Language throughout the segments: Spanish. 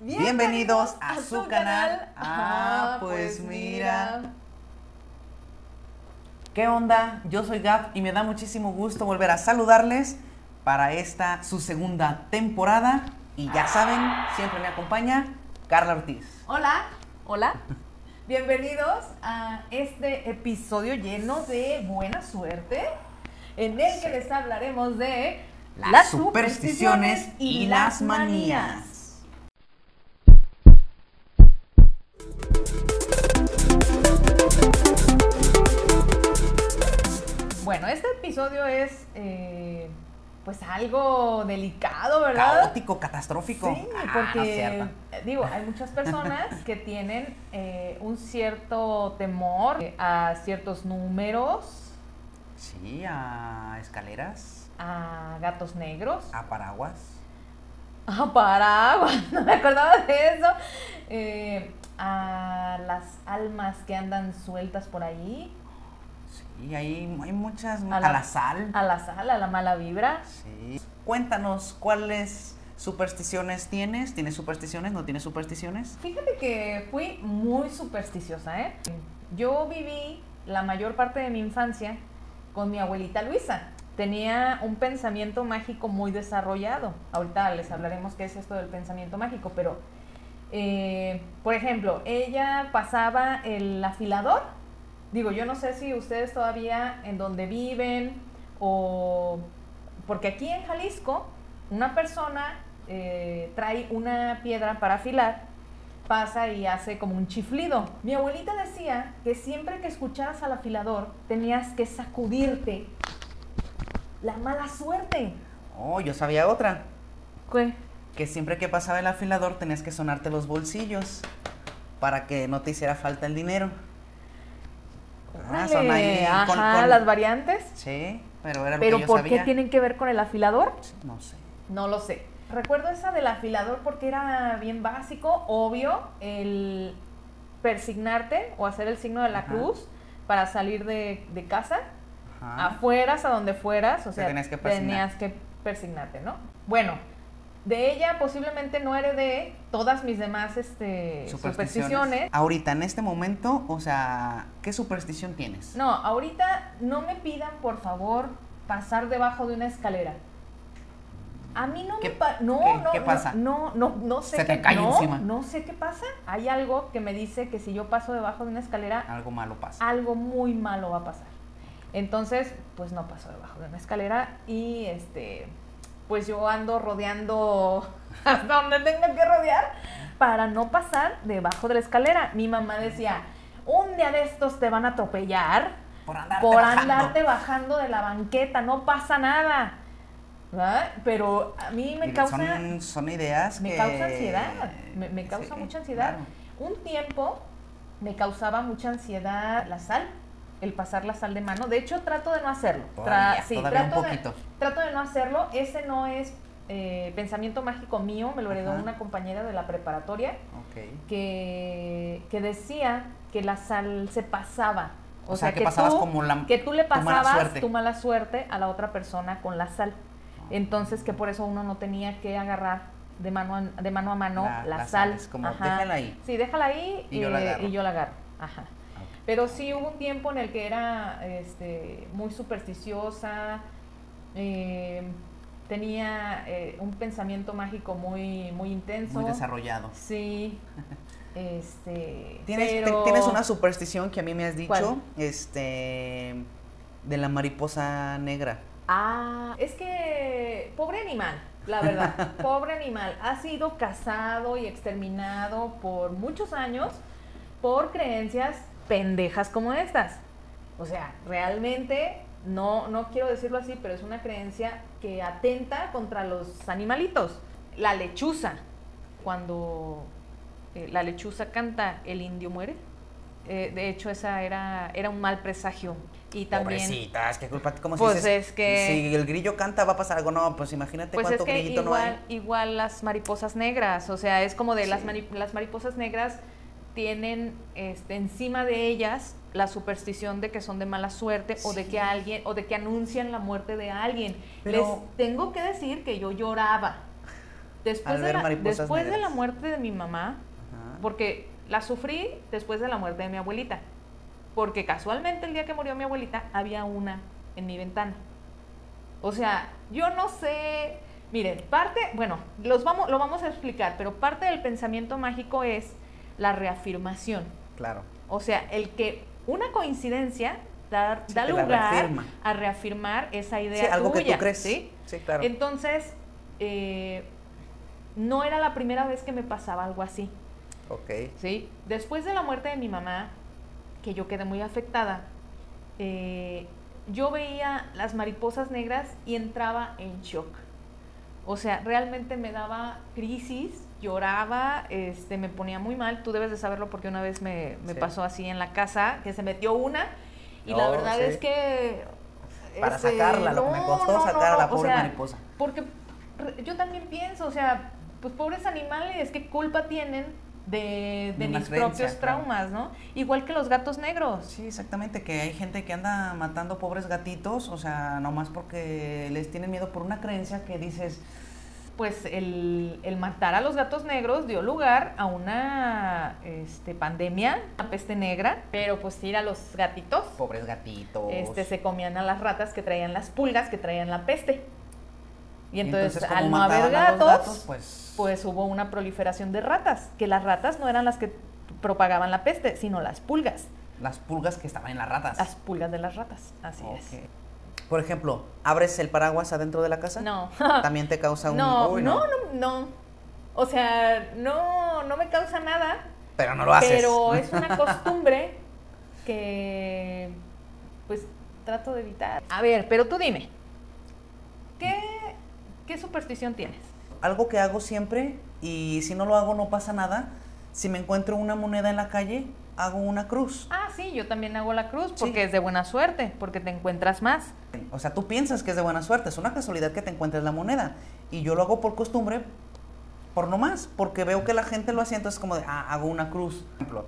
Bienvenidos a su canal. Ah, pues mira. ¿Qué onda? Yo soy Gaf y me da muchísimo gusto volver a saludarles para esta su segunda temporada. Y ya saben, siempre me acompaña Carla Ortiz. Hola, hola. Bienvenidos a este episodio lleno de buena suerte, en el que les hablaremos de Las supersticiones y las manías. Bueno, este episodio es eh, pues algo delicado, ¿verdad? Caótico, catastrófico. Sí, Ah, no porque digo, hay muchas personas que tienen eh, un cierto temor eh, a ciertos números, Sí, a escaleras, a gatos negros, a paraguas. a paraguas, no me acordaba de eso, eh, a las almas que andan sueltas por ahí, Sí, hay, hay muchas. A A la- la, sal. a la sal, a la mala vibra. Sí. Cuéntanos, ¿cuáles supersticiones tienes? ¿Tienes supersticiones? ¿No tienes supersticiones? Fíjate que fui muy supersticiosa, ¿eh? Yo viví la mayor parte de mi infancia con mi abuelita Luisa. Tenía un pensamiento mágico muy desarrollado. Ahorita les hablaremos qué es esto del pensamiento mágico, pero, eh, por ejemplo, ella pasaba el afilador. Digo, yo no sé si ustedes todavía en donde viven o... Porque aquí en Jalisco, una persona eh, trae una piedra para afilar pasa y hace como un chiflido. Mi abuelita decía que siempre que escucharas al afilador tenías que sacudirte la mala suerte. Oh, yo sabía otra. ¿Qué? Que siempre que pasaba el afilador tenías que sonarte los bolsillos para que no te hiciera falta el dinero. Ah, son ahí Ajá, con- con- las variantes. Sí, pero era lo Pero que yo ¿por sabía. qué tienen que ver con el afilador? No sé. No lo sé. Recuerdo esa del afilador porque era bien básico, obvio, el persignarte o hacer el signo de la Ajá. cruz para salir de, de casa. Ajá. afueras, a donde fueras, o Te sea, tenías que persignar. tenías que persignarte, ¿no? Bueno, de ella posiblemente no heredé todas mis demás este, supersticiones. Ahorita, en este momento, o sea, ¿qué superstición tienes? No, ahorita no me pidan, por favor, pasar debajo de una escalera. A mí no ¿Qué- me pa- no, qué- no, qué no, pasa? No, no, no, sé Se te qué cae no, encima. no sé qué pasa. Hay algo que me dice que si yo paso debajo de una escalera, Algo malo pasa. algo muy malo va a pasar. Entonces, pues no paso debajo de una escalera y este, pues yo ando rodeando hasta donde tengo que rodear para no pasar debajo de la escalera. Mi mamá decía, un día de estos te van a atropellar Por andarte por bajando. andarte bajando de la banqueta, no pasa nada. ¿verdad? Pero a mí me causa Son, son ideas me que... causa ansiedad, me, me causa Sí, mucha ansiedad. claro. Un tiempo me causaba mucha ansiedad la sal, el pasar la sal de mano. De hecho, trato de no hacerlo. Tra- Todavía, sí, todavía un trato de- poquito. trato de no hacerlo. Ese no es eh, pensamiento mágico mío, me lo heredó Ajá. una compañera de la preparatoria que, que decía que la sal se pasaba. O sea, que pasabas tú, como la- que tú le tu mala pasabas tu mala suerte a la otra persona con la sal. Entonces que por eso uno no tenía que agarrar de mano a, de mano, a mano La- la, la sal. sal, es como, déjala ahí. Sí, déjala ahí Y yo la y yo la agarro. Ajá. Pero sí hubo un tiempo en el que era este, muy supersticiosa, eh, tenía eh, un pensamiento mágico muy, muy intenso. Muy desarrollado. Sí. Este, ¿Tienes, pero- tienes una superstición que a mí me has dicho, ¿Cuál? este, de la mariposa negra. Ah, es que pobre animal, la verdad, pobre animal. Ha sido cazado y exterminado por muchos años por creencias pendejas como estas. O sea, realmente, no, no quiero decirlo así, pero es una creencia que atenta contra los animalitos. La lechuza, cuando eh, la lechuza canta, el indio muere. Eh, de hecho, esa era, era un mal presagio. Y también... Pobrecitas, qué culpa. Como Pues si es que- Si el grillo canta, va a pasar algo. No, pues imagínate Pues es cuánto que grillito no hay. igual, las mariposas negras, o sea, es como de las, Sí. mani- las mariposas negras tienen este, encima de ellas la superstición de que son de mala suerte o de que alguien o de que anuncian la muerte de alguien. Pero- Les tengo que decir que yo lloraba. Después, de la, después de la muerte de mi mamá, Ajá. porque la sufrí después de la muerte de mi abuelita. Porque casualmente el día que murió mi abuelita había una en mi ventana. O sea, yo no sé. Miren, parte, bueno, los vamos, lo vamos a explicar, pero parte del pensamiento mágico es la reafirmación. Claro. O sea, el que una coincidencia da, Sí, da que la lugar reafirma. a reafirmar esa idea. Sí, algo que tuya, tú crees. ¿sí? Sí, claro. Entonces, eh, no era la primera vez que me pasaba algo así. Ok. ¿sí? Después de la muerte de mi mamá, que yo quedé muy afectada, eh, yo veía las mariposas negras y entraba en shock. O sea, realmente me daba crisis, lloraba, este, me ponía muy mal. Tú debes de saberlo porque una vez me, me Sí. pasó así en la casa, que se metió una y la Oh, verdad sí. es que... Para este, sacarla, lo que me costó no, sacar a la o pobre sea, mariposa. porque yo también pienso, o sea, pues pobres animales, ¿qué culpa tienen de, mis creencia, propios claro. traumas, no? Igual que los gatos negros. Sí, exactamente, que hay gente que anda matando pobres gatitos, o sea, nomás porque les tienen miedo por una creencia que dices, Pues el, el matar a los gatos negros dio lugar a una este, pandemia, una peste negra, pero pues ir a los gatitos, pobres gatitos. este, se comían a las ratas que traían las pulgas, que traían la peste. Y entonces, al no haber gatos, pues, pues hubo una proliferación de ratas, que las ratas no eran las que propagaban la peste, sino las pulgas, las pulgas que estaban en las ratas. las pulgas de las ratas, así es. Por ejemplo, ¿abres el paraguas adentro de la casa? No. También te causa un... No, Uy, no, no, no. O sea, no, no me causa nada, Pero no lo haces. pero es una costumbre que, pues, trato de evitar. A ver, pero tú dime, ¿qué, qué superstición tienes? Algo que hago siempre, y si no lo hago no pasa nada, si me encuentro una moneda en la calle, hago una cruz. Ah, sí, yo también hago la cruz porque Sí. es de buena suerte, porque te encuentras más. O sea, tú piensas que es de buena suerte, es una casualidad que te encuentres la moneda. Y yo lo hago por costumbre, por no más, porque veo que la gente lo hacía, entonces como de, ah, hago una cruz. Por ejemplo,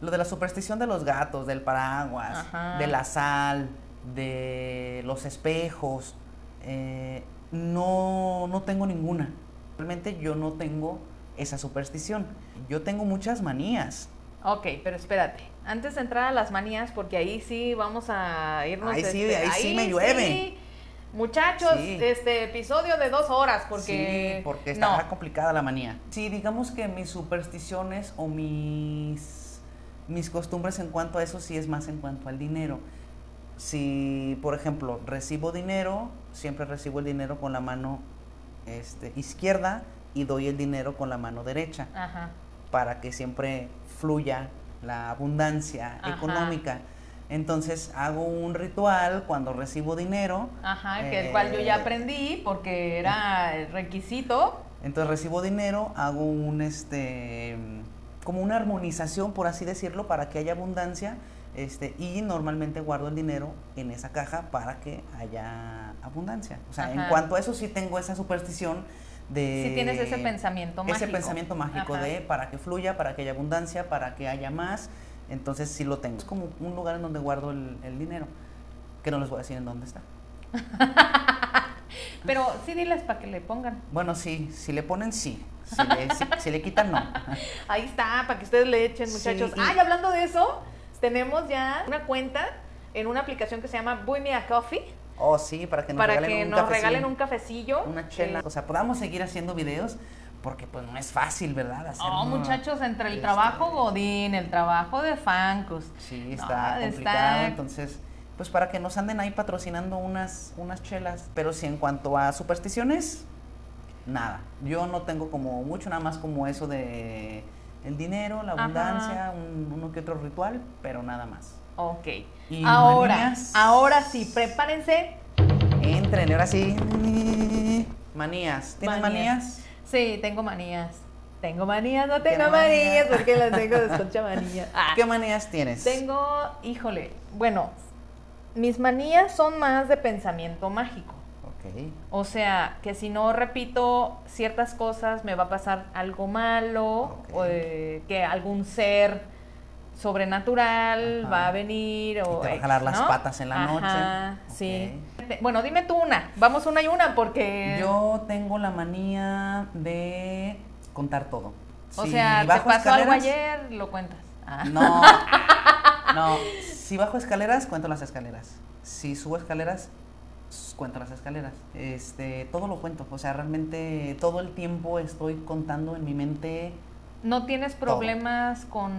lo de la superstición de los gatos, del paraguas, Ajá. de la sal, de los espejos, eh, no, no tengo ninguna. Realmente yo no tengo esa superstición. Yo tengo muchas manías. Ok, pero espérate. Antes de entrar a las manías, porque ahí sí vamos a irnos. Ahí sí, este, ahí sí me llueve. sí. Muchachos, Sí. este episodio de dos horas, porque. Sí, porque está no. complicada la manía. Sí, digamos que mis supersticiones o mis, mis costumbres en cuanto a eso sí es más en cuanto al dinero. Si, por ejemplo, recibo dinero, siempre recibo el dinero con la mano este, izquierda y doy el dinero con la mano derecha Ajá. para que siempre fluya la abundancia Ajá. económica. Entonces hago un ritual cuando recibo dinero. Ajá, que el cual yo ya eh, aprendí porque era el requisito. Entonces recibo dinero, hago un este como una armonización, por así decirlo, para que haya abundancia, este, y normalmente guardo el dinero en esa caja para que haya abundancia. O sea, en cuanto a eso sí tengo esa superstición de Sí tienes ese pensamiento ese mágico. pensamiento mágico Ajá. de para que fluya, para que haya abundancia, para que haya más. Entonces sí lo tengo. Es como un lugar en donde guardo el, el dinero, que no les voy a decir en dónde está. Pero sí diles para que le pongan. Bueno, sí, si le ponen sí, si le, si- si le quitan no. Ahí está, para que ustedes le echen, Sí, muchachos. y- Ay, hablando de eso, tenemos ya una cuenta en una aplicación que se llama Buy Me a Coffee Oh, sí, para que nos para regalen que un nos cafecillo, regalen un cafecillo. una chela. O sea, podamos seguir haciendo videos porque pues no es fácil, ¿verdad? Hacer Oh, muchachos, entre el este, trabajo Godín, el trabajo de Fancus. Sí, No, está está- complicado. Entonces, pues para que nos anden ahí patrocinando unas, unas chelas. Pero sí, en cuanto a supersticiones, nada. Yo no tengo como mucho, nada más como eso de el dinero, la abundancia, un- uno que otro ritual, pero nada más. Ok. ¿Y ahora, manías? ahora sí, prepárense. Entren, ahora sí. Manías. ¿Tienes manías? Sí, tengo manías. Tengo manías, no ¿Qué tengo manías? manías, porque las tengo desconcha manías. Ah, ¿Qué manías tienes? Tengo, híjole, bueno, mis manías son más de pensamiento mágico. Ok. O sea, que si no repito ciertas cosas me va a pasar algo malo, o eh, que algún ser sobrenatural Ajá. va a venir o Y te va a jalar las patas en la Ajá, noche. sí. Bueno, dime tú una. Vamos una y una porque... Yo tengo la manía de contar todo. o Si sea, te pasó algo ayer, lo cuentas. Ah. No, no. Si bajo escaleras, cuento las escaleras. Si subo escaleras, cuento las escaleras. Este, todo lo cuento. O sea, realmente todo el tiempo estoy contando en mi mente. ¿No tienes problemas con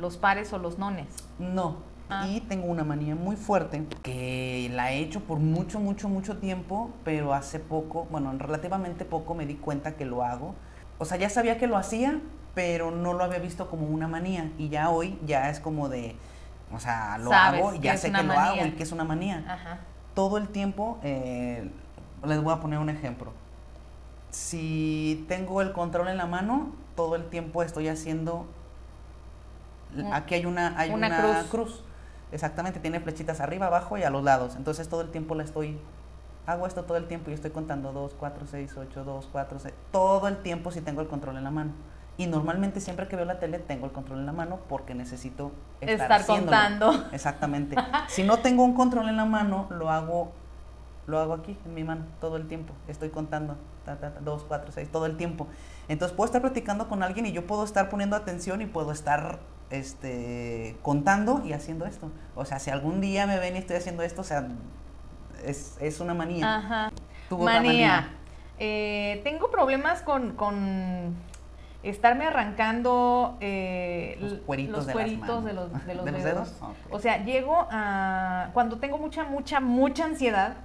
los pares o los nones? No. Ah. Y tengo una manía muy fuerte que la he hecho por mucho, mucho, mucho tiempo, pero hace poco, bueno, relativamente poco me di cuenta que lo hago. O sea, ya sabía que lo hacía, pero no lo había visto como una manía. Y ya hoy ya es como de, o sea, lo Sabes hago y ya sé que lo manía. hago y que es una manía. Ajá. Todo el tiempo, eh, les voy a poner un ejemplo. Si tengo el control en la mano, todo el tiempo estoy haciendo... Aquí hay una, hay una una, cruz. cruz. Exactamente, tiene flechitas arriba, abajo y a los lados. Entonces todo el tiempo la estoy... Hago esto todo el tiempo y estoy contando 2, 4, 6, 8, 2, 4, 6. Todo el tiempo si tengo el control en la mano. Y normalmente siempre que veo la tele tengo el control en la mano porque necesito estar, Estar contando. Exactamente. si no tengo un control en la mano, lo hago lo hago aquí en mi mano todo el tiempo. Estoy contando ta, ta, ta, dos, cuatro, seis, todo el tiempo. Entonces puedo estar platicando con alguien y yo puedo estar poniendo atención y puedo estar este contando y haciendo esto. O sea, si algún día me ven y estoy haciendo esto, o sea, es, es una manía. Ajá. Tuvo otra Manía. Eh, tengo problemas con, con estarme arrancando eh, Los cueritos los de cueritos los, de los ¿De los dedos. O sea, llego a... Cuando tengo mucha, mucha, mucha ansiedad,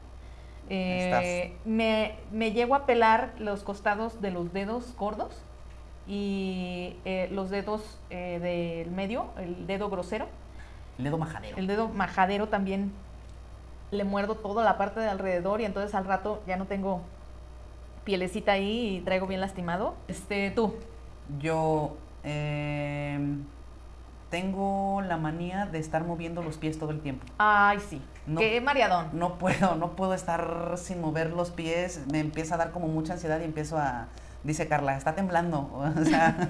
eh, me, me llego a pelar los costados de los dedos gordos y eh, los dedos eh, del medio, el dedo grosero. El dedo majadero. El dedo majadero también le muerdo toda la parte de alrededor y entonces al rato ya no tengo pielecita ahí y traigo bien lastimado. Este, tú. Yo eh, tengo la manía de estar moviendo los pies todo el tiempo. Ay, sí. No. Qué mareadón. No puedo, no puedo estar sin mover los pies. Me empieza a dar como mucha ansiedad y empiezo a. Dice Carla, está temblando. O sea,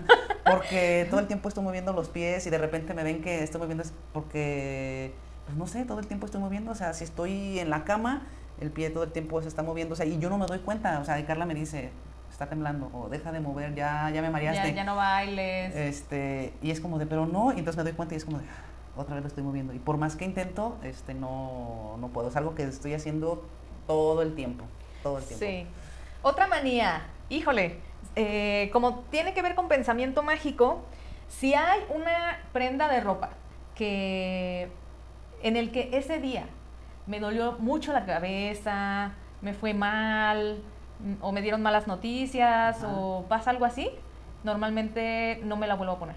porque todo el tiempo estoy moviendo los pies y de repente me ven que estoy moviendo es porque, pues no sé, todo el tiempo estoy moviendo. O sea, si estoy en la cama, el pie todo el tiempo se está moviendo. O sea, y yo no me doy cuenta. O sea, y Carla me dice, está temblando o deja de mover, ya, ya me mareaste. Ya, ya no bailes. Este, y es como de, pero no, y entonces me doy cuenta y es como de, "Ah, otra vez lo estoy moviendo. Y por más que intento, este, no, no puedo. Es algo que estoy haciendo todo el tiempo, todo el tiempo. Sí. Otra manía, híjole, eh, como tiene que ver con pensamiento mágico, si hay una prenda de ropa que en el que ese día me dolió mucho la cabeza, me fue mal, o me dieron malas noticias, o pasa algo así, normalmente no me la vuelvo a poner.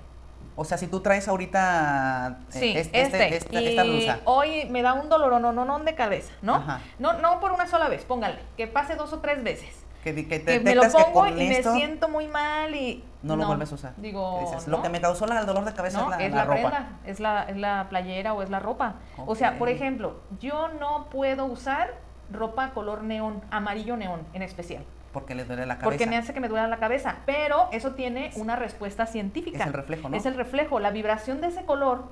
O sea, si tú traes ahorita eh, Sí, este- este. esta, y esta blusa. hoy me da un dolor no, no, no de cabeza, ¿no? Ajá. No, no por una sola vez, póngale, que pase dos o tres veces. Que, te me lo que pongo y esto me siento muy mal y no lo vuelves a usar. Digo, dices, no, Lo que me causó la- el dolor de cabeza no, es la, es la la, ropa. prenda, es la, es la playera o es la ropa. O sea, por ejemplo, yo no puedo usar ropa color neón, amarillo neón en especial, Porque le duele la cabeza. porque me hace que me duela la cabeza, pero eso tiene una respuesta científica. Es el reflejo, ¿no? Es el reflejo, la vibración de ese color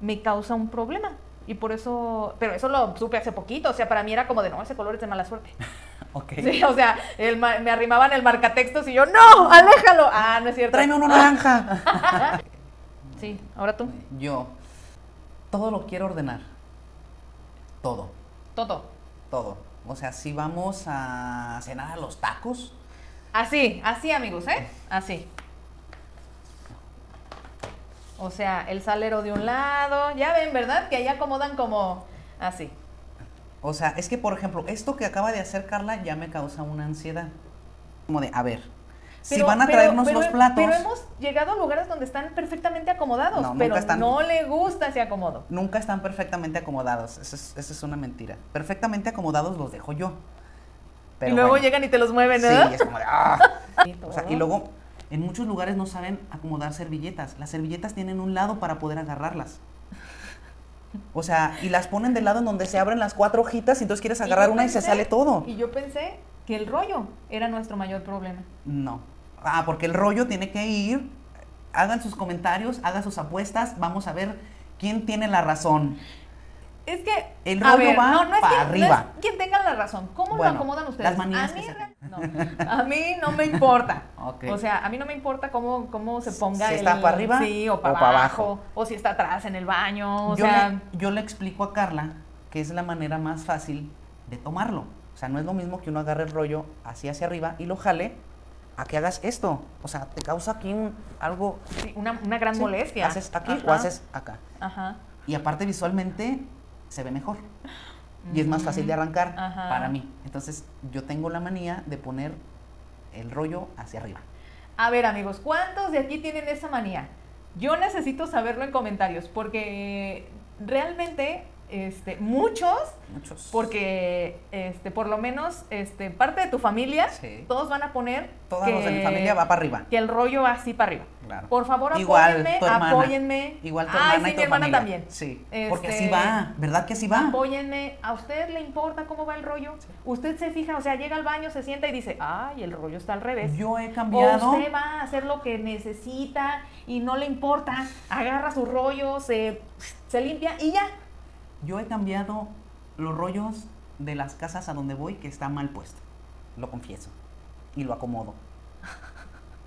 me causa un problema. Y por eso, pero eso lo supe hace poquito, o sea, para mí era como de, no, ese color es de mala suerte. Ok. Sí, o sea, el me arrimaban el marcatextos y yo, no, aléjalo. Ah, no es cierto. Tráeme una naranja. Sí, ahora tú. Yo todo lo quiero ordenar. Todo. Toto. Todo. O sea, si vamos a cenar a los tacos, Así, así amigos, ¿eh? Así. O sea, el salero de un lado, ya ven, ¿verdad? Que ahí acomodan como así. o sea, es que por ejemplo, esto que acaba de hacer Carla ya me causa una ansiedad. Como de, a ver, si Pero- van a pero- traernos pero- los platos, Pero hemos llegado a lugares donde están perfectamente acomodados, No, nunca pero están. no le gusta ese acomodo. nunca están perfectamente acomodados. Eso es, eso es una mentira. Perfectamente acomodados los dejo yo. Pero y luego bueno, llegan y te los mueven, Sí, ¿no? es como de, "Ah". Sí, O sea, y luego, en muchos lugares no saben acomodar servilletas. Las servilletas tienen un lado para poder agarrarlas. O sea, y las ponen del lado en donde se abren las cuatro hojitas y entonces quieres agarrar una y se sale todo. Y yo pensé que el rollo era nuestro mayor problema. No. Ah, porque el rollo tiene que ir. Hagan sus comentarios, hagan sus apuestas. Vamos a ver quién tiene la razón. Es que El rollo ver, va no, no es para arriba. No es quien tenga la razón. ¿Cómo Bueno, lo acomodan ustedes? las manías a mí, se- a mí no me importa. O sea, a mí no me importa cómo, cómo se ponga Si el- está para arriba sí, o para o para abajo, abajo. o si está atrás en el baño, o yo, sea, le, yo le explico a Carla que es la manera más fácil de tomarlo. O sea, no es lo mismo que uno agarre el rollo así hacia arriba y lo jale a que hagas esto. O sea, te causa aquí un, algo... sí, una, una gran sí, molestia. Haces aquí o haces acá. Ajá. Y aparte visualmente se ve mejor. Y es más fácil de arrancar Ajá. para mí. Entonces yo tengo la manía de poner el rollo hacia arriba. A ver, amigos, ¿cuántos de aquí tienen esa manía? Yo necesito saberlo en comentarios porque realmente este, muchos, Muchos. porque este, por lo menos este, parte de tu familia, Sí. todos van a poner Todos que, los de mi familia va para arriba. que el rollo va así para arriba. Claro. Por favor, Igual apóyenme, tu hermana. apóyenme. Igual tu Ay, hermana sí, y tu mi hermana familia. también. Sí, Este, porque así va, ¿verdad que así va? Apóyenme. ¿A usted le importa cómo va el rollo? Usted se fija, o sea, llega al baño, se sienta y dice, ay, el rollo está al revés. Yo he O cambiado. usted va a hacer lo que necesita y no le importa, agarra su rollo, se, se limpia y ya. Yo he cambiado los rollos de las casas a donde voy que está mal puesto. Lo confieso. Y lo acomodo.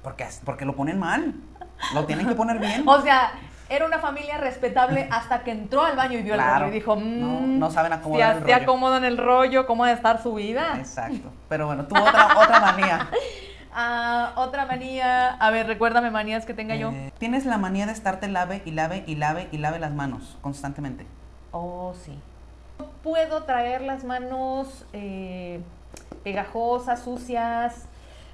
Porque, porque lo ponen mal. Lo tienen que poner bien. O sea, era una familia respetable hasta que entró al baño y vio el Claro. rollo y dijo, No, "Mm, no saben si acomodar el así rollo. acomodan el rollo, ¿cómo ha de estar su vida? Exacto. Pero bueno, tú otra, otra manía. Ah, otra manía, a ver, recuérdame manías que tenga yo. Eh, Tienes la manía de estarte lave y lave y lave y lave las manos constantemente. Oh, sí. No puedo traer las manos eh, pegajosas, sucias.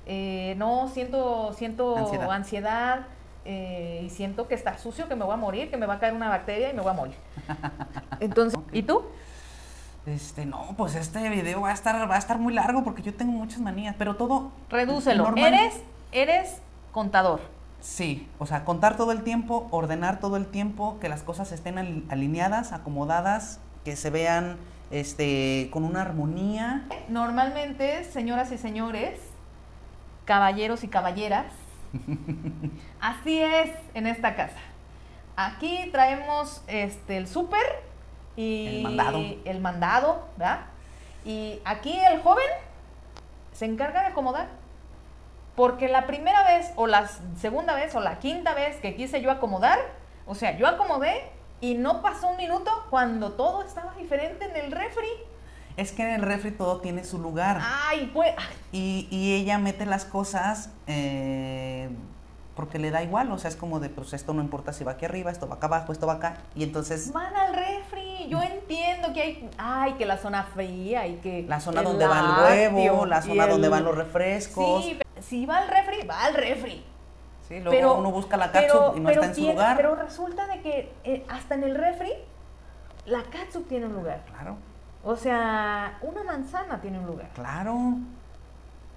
eh, no, siento, siento Ansiedad. ansiedad. eh, y siento que está sucio, que me voy a morir, que me va a caer una bacteria y me voy a morir. Entonces, ¿y tú? Este, no, pues este video va a estar, va a estar muy largo porque yo tengo muchas manías, pero todo. Redúcelo. normal. Eres, eres contador. Sí, o sea, contar todo el tiempo, ordenar todo el tiempo, que las cosas estén al- alineadas, acomodadas, que se vean este, con una armonía. Normalmente, señoras y señores, caballeros y caballeras, así es en esta casa. Aquí traemos este el súper y El mandado. el mandado, ¿verdad? Y aquí el joven se encarga de acomodar. Porque la primera vez, o la segunda vez, o la quinta vez que quise yo acomodar, o sea, yo acomodé y no pasó un minuto cuando todo estaba diferente en el refri. Es que en el refri todo tiene su lugar. Ay, pues, Y, y ella mete las cosas eh, porque le da igual, o sea, es como de, pues esto no importa si va aquí arriba, esto va acá abajo, esto va acá. Y entonces Van al refri. Yo entiendo que hay, ay, que la zona fría y que la zona donde va el huevo, la zona donde van los refrescos. Sí, si va al refri, va al refri. Sí, luego pero uno busca la pero- catsup y no está en su lugar. Pero resulta de que eh, hasta en el refri la catsup tiene un lugar. Claro, O sea, una manzana tiene un lugar. claro.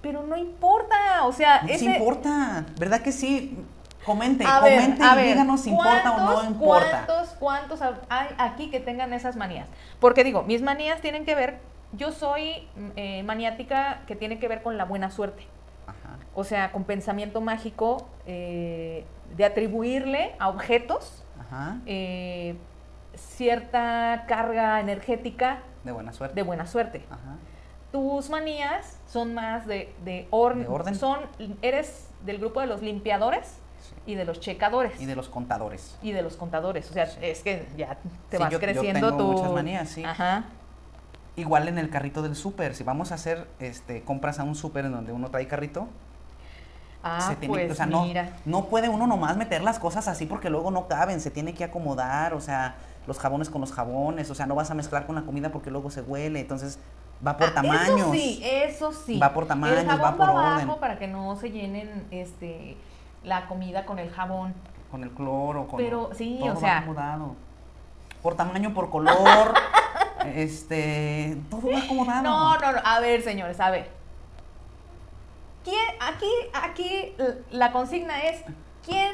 Pero no importa, o sea, No ese, importa, ¿verdad que sí? Comente, A ver, comente a y ver, díganos si importa o no ¿cuántos- importa. ¿Cuántos, cuántos hay aquí que tengan esas manías? Porque digo, mis manías tienen que ver, yo soy eh, maniática que tiene que ver con la buena suerte. Ajá. O sea, con pensamiento mágico eh, de atribuirle a objetos Ajá. eh, cierta carga energética De buena suerte. de buena suerte. Ajá. Tus manías son más de, de, or- De orden. Son, eres del grupo de los limpiadores Sí. y de los checadores Y de los contadores. y de los contadores. O sea, Sí. es que ya te Sí, vas yo- yo creciendo tengo tu... muchas manías, sí. Ajá. Igual en el carrito del súper, si vamos a hacer este, compras a un súper en donde uno trae carrito, Ah, se tiene, pues o sea, no, mira. no puede uno nomás meter las cosas así porque luego no caben, se tiene que acomodar, o sea, los jabones con los jabones, o sea, no vas a mezclar con la comida porque luego se huele, entonces va por Ah, tamaños. Eso sí, eso sí. Va por tamaños, El jabón va por abajo orden. para que no se llenen este la comida con el jabón. Con el cloro, con Pero sí, todo o va sea- acomodado. Por tamaño, por color, este, todo va acomodado. No, no, no. A ver, señores, a ver. ¿Quién, aquí, aquí la consigna es quién,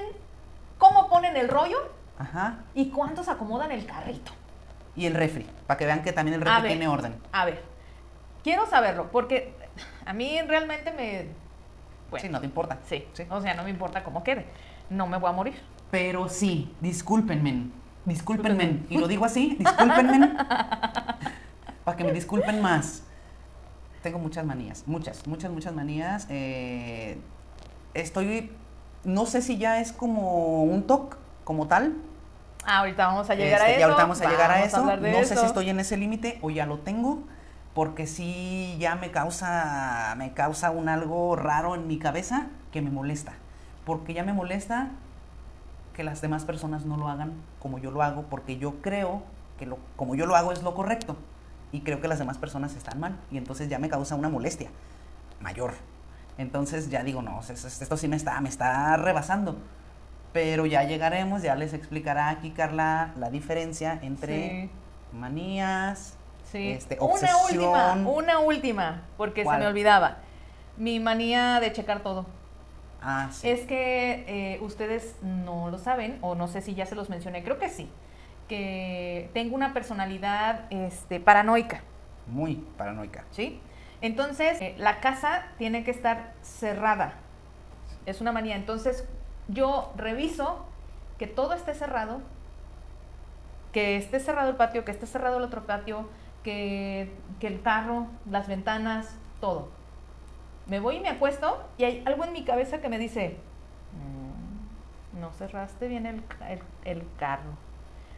cómo ponen el rollo Ajá. y cuántos acomodan el carrito. Y el refri, para que vean que también el refri ver. tiene orden. A ver, quiero saberlo porque a mí realmente me... Bueno, Sí, no te importa. sí, Sí. o sea, no me importa cómo quede. No me voy a morir. Pero sí, discúlpenme, Discúlpenme. Y lo digo así, discúlpenme. para que me disculpen más. Tengo muchas manías, muchas, muchas, muchas manías. Eh, estoy, no sé si ya es como un TOC, como tal. Ah, ahorita vamos a llegar a Este, eso. Y ahorita vamos a llegar a eso. no sé eso. si estoy en ese límite o ya lo tengo, porque sí ya me causa, me causa un algo raro en mi cabeza que me molesta. Porque ya me molesta que las demás personas no lo hagan como yo lo hago, porque yo creo que lo, como yo lo hago es lo correcto. Y creo que las demás personas están mal. Y entonces ya me causa una molestia mayor. Entonces ya digo, no, es- es- esto sí me está, me está rebasando. Pero ya llegaremos, ya les explicará aquí Carla la diferencia entre manías, Sí. este, una última, una última, porque ¿Cuál? se me olvidaba. Mi manía de checar todo. Ah, sí. Es que eh, ustedes no lo saben, o no sé si ya se los mencioné, creo que sí, que tengo una personalidad este, paranoica, Muy paranoica. ¿sí? Entonces, eh, la casa tiene que estar cerrada. Es una manía. Entonces, yo reviso que todo esté cerrado, que esté cerrado el patio, que esté cerrado el otro patio, que, que el carro, las ventanas, todo. Me voy y me acuesto y hay algo en mi cabeza que me dice, "Mm, no cerraste bien el, el, el carro.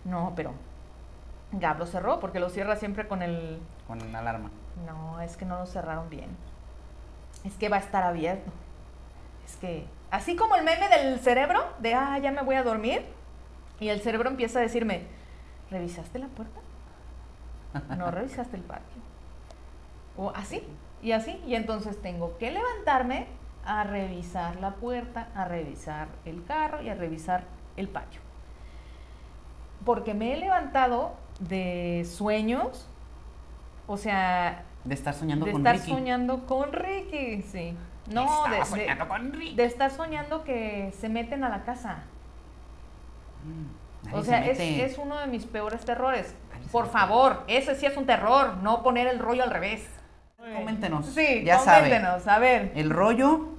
No, pero Gab lo cerró porque lo cierra siempre con el... Con alarma. No, es que no lo cerraron bien. Es que va a estar abierto. Es que, así como el meme del cerebro, de, ah, ya me voy a dormir, y el cerebro empieza a decirme, ¿revisaste la puerta? No revisaste el patio. O así, y así, y entonces tengo que levantarme a revisar la puerta, a revisar el carro y a revisar el patio. Porque me he levantado de sueños, o sea, De estar soñando de con estar Ricky. soñando con Ricky, sí. No, de, soñando con Ricky. de estar soñando que se meten a la casa. Mm, O se sea, es uno de mis peores terrores. Por favor, ese sí es un terror, no poner el rollo al revés. Coméntenos. Sí, ya saben. coméntenos, a ver. El rollo,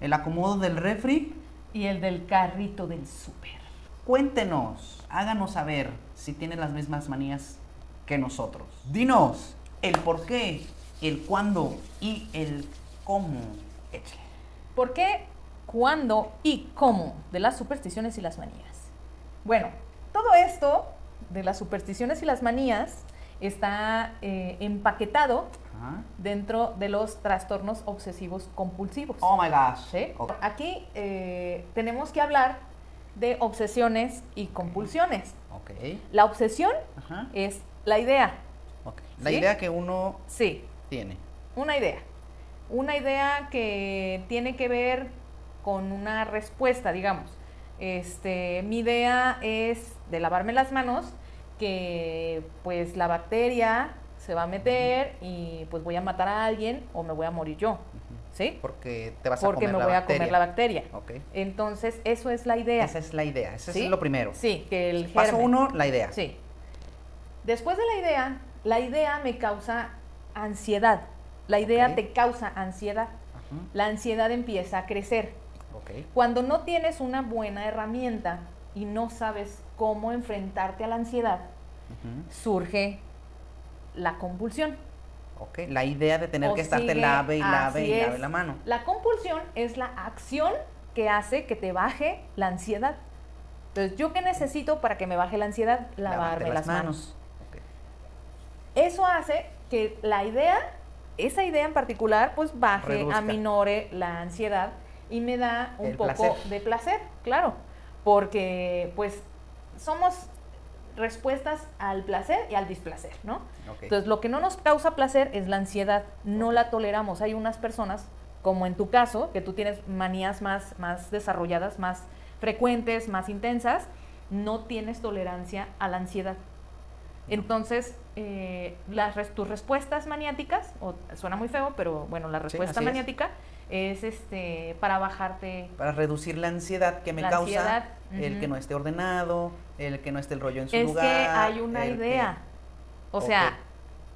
el acomodo del refri. Y el del carrito del súper. Cuéntenos, háganos saber si tienen las mismas manías que nosotros. Dinos el por qué, el cuándo y el cómo. Échale. ¿Por qué, cuándo y cómo de las supersticiones y las manías? Bueno, todo esto de las supersticiones y las manías está eh, empaquetado Ajá. dentro de los trastornos obsesivos compulsivos. Oh my gosh. Aquí eh, tenemos que hablar de obsesiones y compulsiones. Ok. La obsesión Ajá. es la idea, ok. La ¿Sí? idea que uno sí, tiene. una idea. Una idea que tiene que ver con una respuesta, digamos. Este, mi idea es de lavarme las manos, que pues la bacteria se va a meter y pues voy a matar a alguien o me voy a morir yo, ¿sí? Porque te vas a Porque comer me la voy a comer la bacteria. Ok. Entonces, eso es la idea. Esa es la idea. ¿Sí? es lo primero. Sí, que el Paso germen. uno, la idea. Sí. Después de la idea, la idea me causa ansiedad. La idea te causa ansiedad. La ansiedad empieza a crecer. Cuando no tienes una buena herramienta y no sabes cómo enfrentarte a la ansiedad, surge la compulsión. Ok. La idea de tener O que estarte sigue, lave y lave y lave la mano. La compulsión es la acción que hace que te baje la ansiedad. Entonces, ¿yo qué necesito para que me baje la ansiedad? Lavarme las manos. Ok. Eso hace que la idea, esa idea en particular, pues baje, Reduzca. aminore la ansiedad y me da un El poco placer. de placer, claro, porque pues somos respuestas al placer y al displacer, ¿no? Entonces, lo que no nos causa placer es la ansiedad, no la toleramos. Hay unas personas, como en tu caso, que tú tienes manías más, más desarrolladas, más frecuentes, más intensas, no tienes tolerancia a la ansiedad. Entonces, eh, las res- tus respuestas maniáticas, o suena muy feo, pero bueno, la respuesta maniática es, este para bajarte Para reducir la ansiedad que me La causa ansiedad, el que no esté ordenado, el que no esté el rollo en su es lugar. que hay una que- idea. O sea,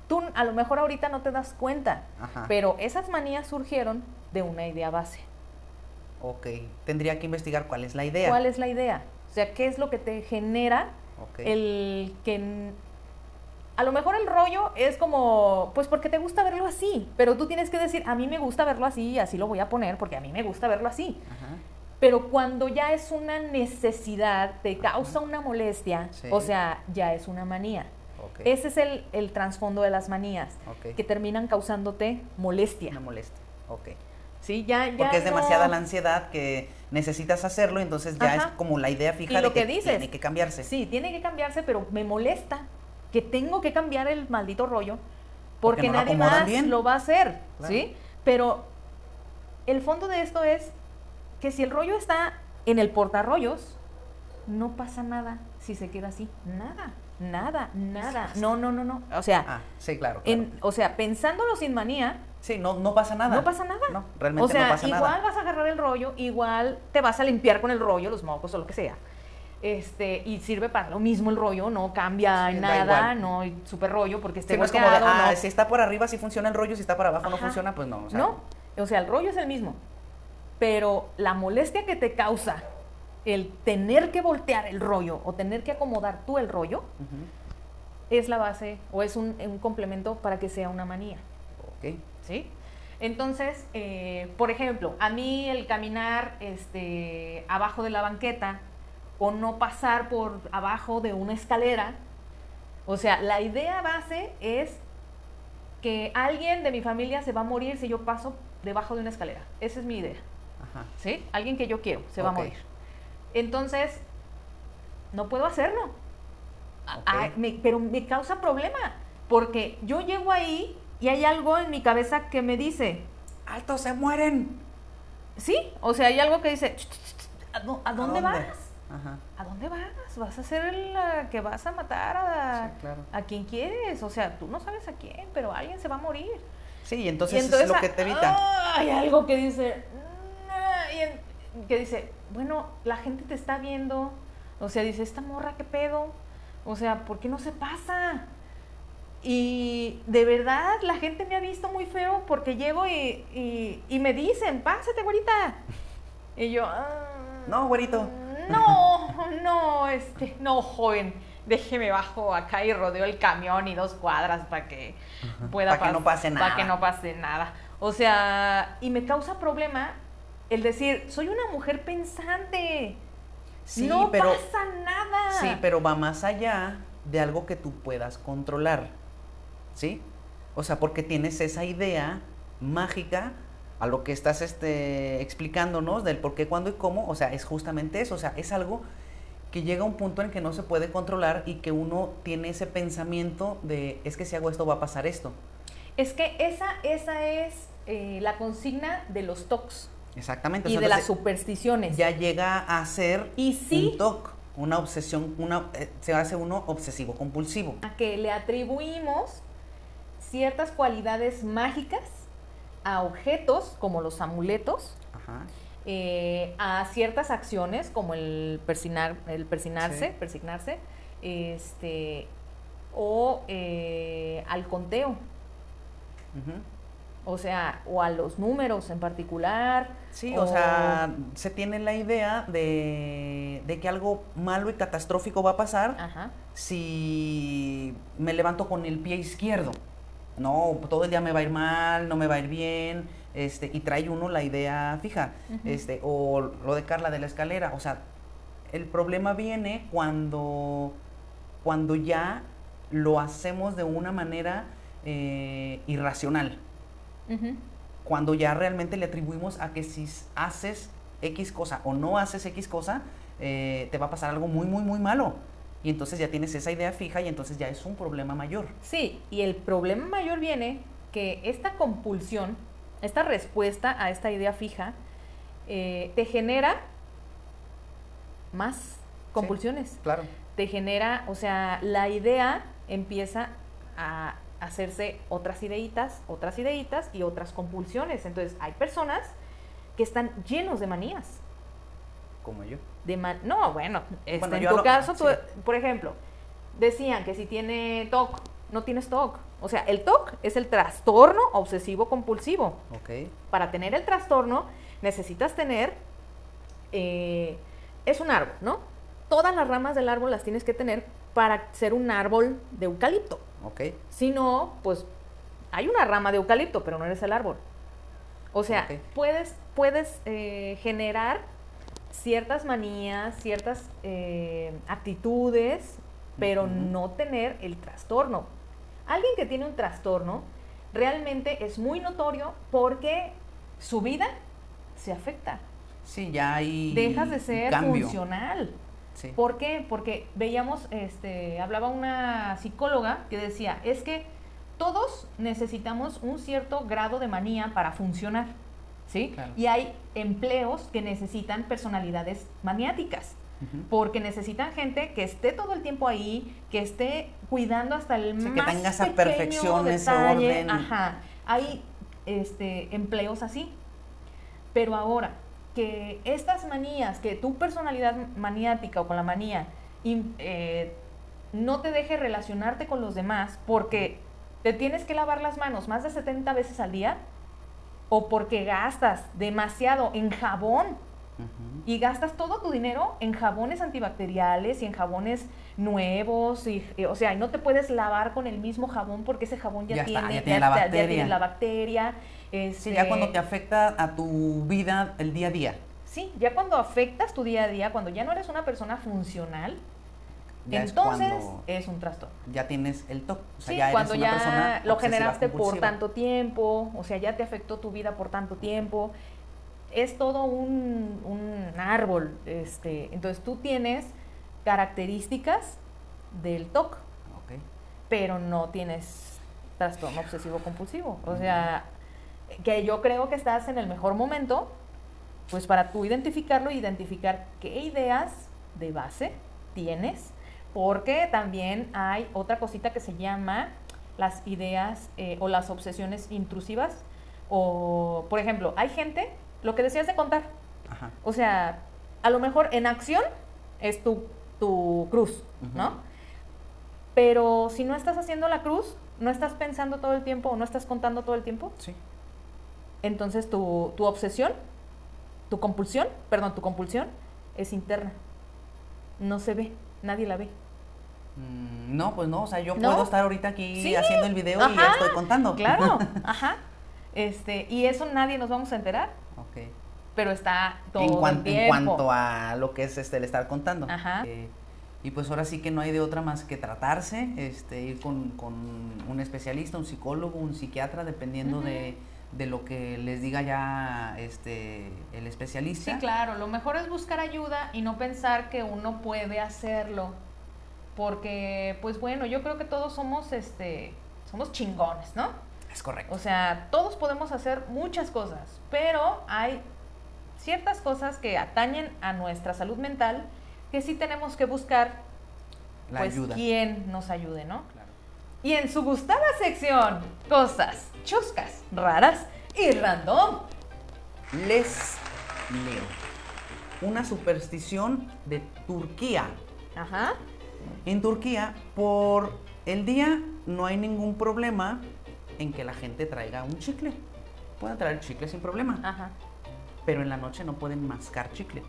tú a lo mejor ahorita no te das cuenta, Ajá. pero esas manías surgieron de una idea base. Ok. Tendría que investigar cuál es la idea. ¿Cuál es la idea? O sea, ¿qué es lo que te genera. El que a lo mejor el rollo es como, pues porque te gusta verlo así, pero tú tienes que decir, a mí me gusta verlo así así lo voy a poner porque a mí me gusta verlo así. Ajá. Pero cuando ya es una necesidad, te causa una molestia, Sí. o sea, ya es una manía. Ok. Ese es el, el trasfondo de las manías, Ok. que terminan causándote molestia. Una molestia. Ok. ¿sí? Ya, ya Porque es no- demasiada la ansiedad que necesitas hacerlo, entonces ya Ajá. es como la idea fija Y de lo que, que dices. tiene que cambiarse. Sí, tiene que cambiarse, pero me molesta que tengo que cambiar el maldito rollo Porque porque, no lo nadie más bien. lo va a hacer, Claro. ¿sí? Pero el fondo de esto es que si el rollo está en el portarrollos, no pasa nada si se queda así. Nada, nada, nada. No, no, no, no. O sea, Ah, sí, claro. claro. en, o sea, pensándolo sin manía, Sí, no, no pasa nada. no pasa nada. No, realmente o sea, no pasa igual nada. vas a agarrar el rollo, igual te vas a limpiar con el rollo, los mocos o lo que sea. Este, y sirve para lo mismo el rollo, no cambia Sí, nada, no super rollo porque esté Sí, es como de, ah, no. si está por arriba sí funciona el rollo, si está por abajo no funciona, pues no. O sea, no, o sea, el rollo es el mismo. Pero la molestia que te causa el tener que voltear el rollo o tener que acomodar tú el rollo es la base o es un, un complemento para que sea una manía. Ok. ¿sí? Entonces, eh, por ejemplo, a mí el caminar este, abajo de la banqueta o no pasar por abajo de una escalera, o sea, la idea base es que alguien de mi familia se va a morir si yo paso debajo de una escalera. Esa es mi idea, Ajá. ¿sí? Alguien que yo quiero se va a morir. Entonces, no puedo hacerlo. Me- pero me causa problema, porque yo llego ahí y hay algo en mi cabeza que me dice, ¡Alto, se mueren! sí, o sea, hay algo que dice, "Ch, ch, ch, ¿a, dó- a dónde, vas? Ajá. ¿A dónde vas? ¿Vas a ser el ah, que vas a matar a, Sí, claro. a quien quieres? O sea, tú no sabes a quién, pero alguien se va a morir. Sí, y entonces, y entonces es lo que te evita. hay algo que dice, que dice, bueno, la gente te está viendo. O sea, dice, esta morra, ¿qué pedo? O sea, ¿por qué no se pasa? Y de verdad, la gente me ha visto muy feo porque llego y, y- y me dicen, pásate, güerita. Y yo, "Ah, No, güerito. No, no, este, no, joven. Déjeme bajo acá y rodeo el camión y dos cuadras para que pueda Pa' que no pas- pase Para nada. que no pase nada. O sea, y me causa problema el decir, soy una mujer pensante. Sí, no pero. pasa nada. Sí, pero va más allá de algo que tú puedas controlar. ¿Sí? O sea, porque tienes esa idea mágica a lo que estás este, explicándonos del por qué, cuándo y cómo. O sea, es justamente eso. O sea, es algo que llega a un punto en que no se puede controlar y que uno tiene ese pensamiento de es que si hago esto va a pasar esto. Es que esa, esa es eh, la consigna de los TOCs Exactamente. o y sea, de las supersticiones. ya llega a ser Y sí. un TOC, una obsesión, una, eh, se hace uno obsesivo compulsivo. a que le atribuimos ciertas cualidades mágicas a objetos como los amuletos, Ajá. eh, a ciertas acciones como el persinar, el persinarse, Sí. persignarse, este, o eh, al conteo, o sea, o a los números en particular. Sí, o sea, se tiene la idea de, de que algo malo y catastrófico va a pasar Ajá. si me levanto con el pie izquierdo. No, todo el día me va a ir mal, no me va a ir bien, este, y trae uno la idea fija. Este, o lo de Carla de la escalera. O sea, el problema viene cuando, cuando ya lo hacemos de una manera eh, irracional cuando ya realmente le atribuimos a que si haces X cosa o no haces X cosa, eh, te va a pasar algo muy, muy, muy malo. Y entonces ya tienes esa idea fija y entonces ya es un problema mayor. Sí, y el problema mayor viene que esta compulsión, esta respuesta a esta idea fija, eh, te genera más compulsiones. Claro. Te genera, o sea, la idea empieza a hacerse otras ideitas, otras ideitas y otras compulsiones. Entonces, hay personas que están llenos de manías. Como yo. De man- no, bueno, este, Bueno, en tu lo- caso, tú- sí. por ejemplo, decían que si tiene TOC, no tienes TOC. O sea, el TOC es el trastorno obsesivo compulsivo. Para tener el trastorno necesitas tener, eh, es un árbol, ¿no? todas las ramas del árbol las tienes que tener para ser un árbol de eucalipto. Si no, pues hay una rama de eucalipto, pero no eres el árbol. O sea, puedes, puedes eh, generar ciertas manías, ciertas eh, actitudes, pero no tener el trastorno. Alguien que tiene un trastorno realmente es muy notorio porque su vida se afecta. Sí, ya hay Dejas de ser cambio. funcional. Sí. ¿Por qué? Porque veíamos, este, hablaba una psicóloga que decía, es que todos necesitamos un cierto grado de manía para funcionar, ¿sí? Claro. Y hay empleos que necesitan personalidades maniáticas, porque necesitan gente que esté todo el tiempo ahí, que esté cuidando hasta el Sí, que más tenga esa pequeño perfección, ese detalle. orden. Ajá. Hay este, empleos así. Pero ahora, que estas manías, que tu personalidad maniática o con la manía eh, no te deje relacionarte con los demás porque te tienes que lavar las manos más de 70 veces al día o porque gastas demasiado en jabón y gastas todo tu dinero en jabones antibacteriales y en jabones nuevos y, y, o sea, y no te puedes lavar con el mismo jabón porque ese jabón ya, Ya está, tiene, ya la ya bacteria. tiene la bacteria. Sí, este, ya cuando te afecta a tu vida el día a día. Sí, ya cuando afectas tu día a día, cuando ya no eres una persona funcional, Ya entonces es un trastorno. ya tienes el TOC. O sea, Sí, ya eres cuando una ya persona lo generaste por tanto tiempo, o sea, ya te afectó tu vida por tanto tiempo. Es todo un, un árbol. Este, entonces tú tienes características del TOC, Ok. pero no tienes trastorno obsesivo compulsivo. O sea, que yo creo que estás en el mejor momento, pues para tú identificarlo, identificar qué ideas de base tienes, porque también hay otra cosita que se llama las ideas eh, o las obsesiones intrusivas. O, por ejemplo, hay gente, lo que decías de contar, Ajá. o sea, a lo mejor en acción es tu, tu cruz, ¿no? Pero si no estás haciendo la cruz, no estás pensando todo el tiempo o no estás contando todo el tiempo, Sí. entonces tu, tu obsesión, tu compulsión, perdón, tu compulsión es interna. No se ve, nadie la ve. Mm, no, pues no. O sea, yo ¿No? puedo estar ahorita aquí Sí. haciendo el video y ya estoy contando. Claro, ajá. Este, y eso nadie nos vamos a enterar, ok. pero está todo en, cuan- el en tiempo. cuanto a lo que es este, el estar contando. Ajá. Eh, y pues ahora sí que no hay de otra más que tratarse, este, ir con, con un especialista, un psicólogo, un psiquiatra, dependiendo de, de lo que les diga ya este, el especialista. Sí, claro, lo mejor es buscar ayuda y no pensar que uno puede hacerlo. Porque, pues bueno, yo creo que todos somos, este, somos chingones, ¿no? Es correcto. O sea, todos podemos hacer muchas cosas, pero hay ciertas cosas que atañen a nuestra salud mental que sí tenemos que buscar, La pues, ayuda. quién nos ayude, ¿no? Claro. Y en su gustada sección, cosas chuscas, raras y random. Les leo. Una superstición de Turquía. Ajá. En Turquía, por el día no hay ningún problema en que la gente traiga un chicle. Pueden traer chicle sin problema, Ajá. pero en la noche no pueden mascar chicle.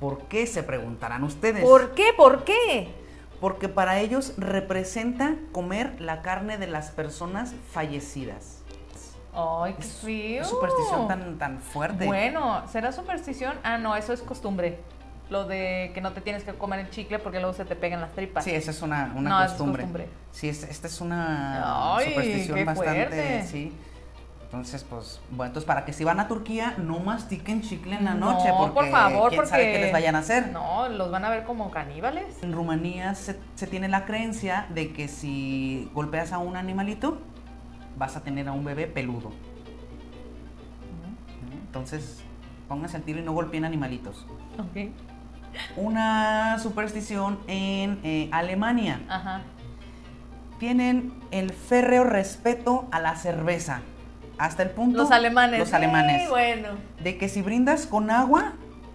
¿Por qué? Se preguntarán ustedes. ¿Por qué? ¿Por qué? Porque para ellos representa comer la carne de las personas fallecidas. Ay, qué frío. Superstición tan, tan fuerte. Bueno, ¿será superstición? Ah, no, eso es costumbre. Lo de que no te tienes que comer el chicle porque luego se te pegan las tripas. Sí, esa es una, una No, es costumbre. costumbre. Sí, es- esta es una Ay, superstición qué bastante, fuerte. sí. Entonces, pues, bueno, entonces para que si van a Turquía, no mastiquen chicle en la No, noche, porque por favor, quién sabe porque- qué les vayan a hacer. No, los van a ver como caníbales. En Rumanía se, se tiene la creencia de que si golpeas a un animalito, vas a tener a un bebé peludo. Entonces, pónganse al tiro y no golpeen animalitos. Ok. Una superstición en eh, Alemania. Ajá. tienen el férreo respeto a la cerveza. Hasta el punto. Los alemanes. Los alemanes. Sí, bueno. De que si brindas con agua,